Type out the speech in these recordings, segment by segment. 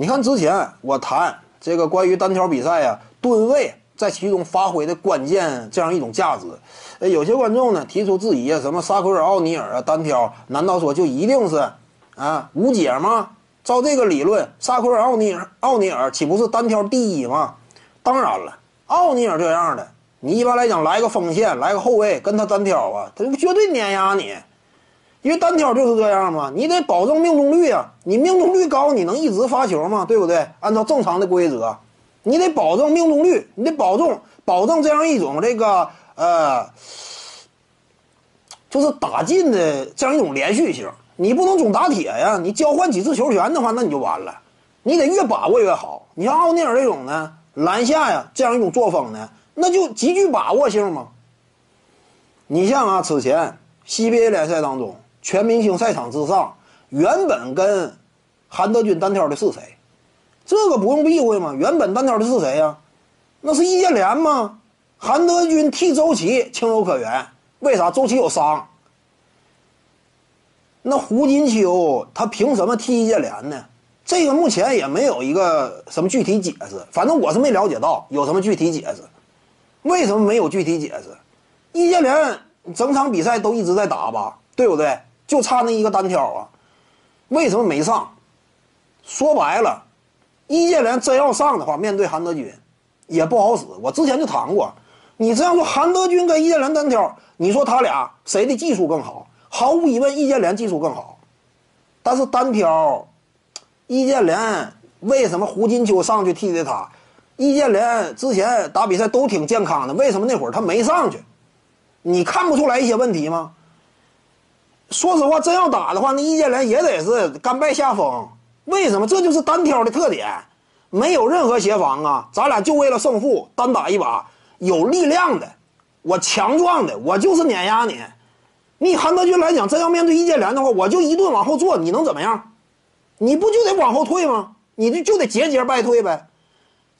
你看之前我谈这个关于单挑比赛呀，吨位在其中发挥的关键这样一种价值，呃，有些观众呢提出质疑啊，什么萨奎尔、奥尼尔啊单挑，难道说就一定是啊无解吗？照这个理论，萨奎尔、奥尼尔、奥尼尔岂不是单挑第一吗？当然了，奥尼尔这样的，你一般来讲来个锋线，来个后卫跟他单挑啊，他绝对碾压你。因为单挑就是这样嘛，你得保证命中率啊！你命中率高，你能一直发球吗？对不对？按照正常的规则，你得保证命中率，你得保证保证这样一种这个呃，就是打进的这样一种连续性。你不能总打铁呀！你交换几次球权的话，那你就完了。你得越把握越好。你像奥尼尔这种呢，篮下呀这样一种作风呢，那就极具把握性嘛。你像啊，此前 CBA 联赛当中。全明星赛场之上，原本跟韩德君单挑的是谁？这个不用避讳吗？原本单挑的是谁呀？那是易建联吗？韩德君替周琦情有可原，为啥？周琦有伤。那胡金秋他凭什么替易建联呢？这个目前也没有一个什么具体解释，反正我是没了解到有什么具体解释。为什么没有具体解释？易建联整场比赛都一直在打吧，对不对？就差那一个单挑啊，为什么没上？说白了，易建联真要上的话，面对韩德君也不好使。我之前就谈过，你这样说，韩德君跟易建联单挑，你说他俩谁的技术更好？毫无疑问，易建联技术更好。但是单挑，易建联为什么胡金秋上去替的他？易建联之前打比赛都挺健康的，为什么那会儿他没上去？你看不出来一些问题吗？说实话，真要打的话，那易建联也得是甘拜下风。为什么？这就是单挑的特点，没有任何协防啊！咱俩就为了胜负单打一把，有力量的，我强壮的，我就是碾压你。你韩德君来讲，真要面对易建联的话，我就一顿往后坐，你能怎么样？你不就得往后退吗？你就就得节节败退呗。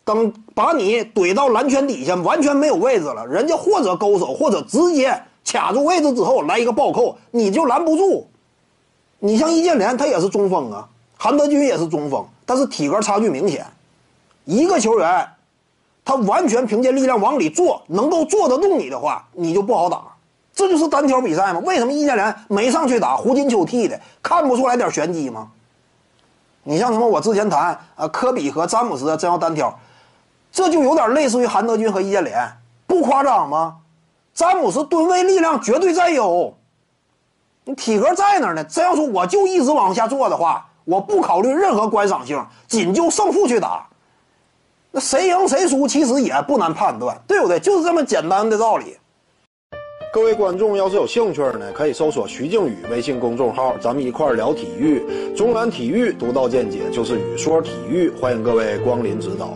等把你怼到篮圈底下，完全没有位置了，人家或者勾手，或者直接。卡住位置之后来一个暴扣，你就拦不住。你像易建联，他也是中锋啊，韩德君也是中锋，但是体格差距明显。一个球员，他完全凭借力量往里坐，能够坐得动你的话，你就不好打。这就是单挑比赛吗？为什么易建联没上去打？胡金秋替的，看不出来点玄机吗？你像什么？我之前谈啊，科比和詹姆斯真要单挑，这就有点类似于韩德君和易建联，不夸张吗？詹姆斯吨位力量绝对占优，你体格在那儿呢。真要说我就一直往下做的话，我不考虑任何观赏性，仅就胜负去打，那谁赢谁输其实也不难判断，对不对？就是这么简单的道理。各位观众要是有兴趣呢，可以搜索徐静宇微信公众号，咱们一块聊体育。中南体育独到见解就是语说体育，欢迎各位光临指导。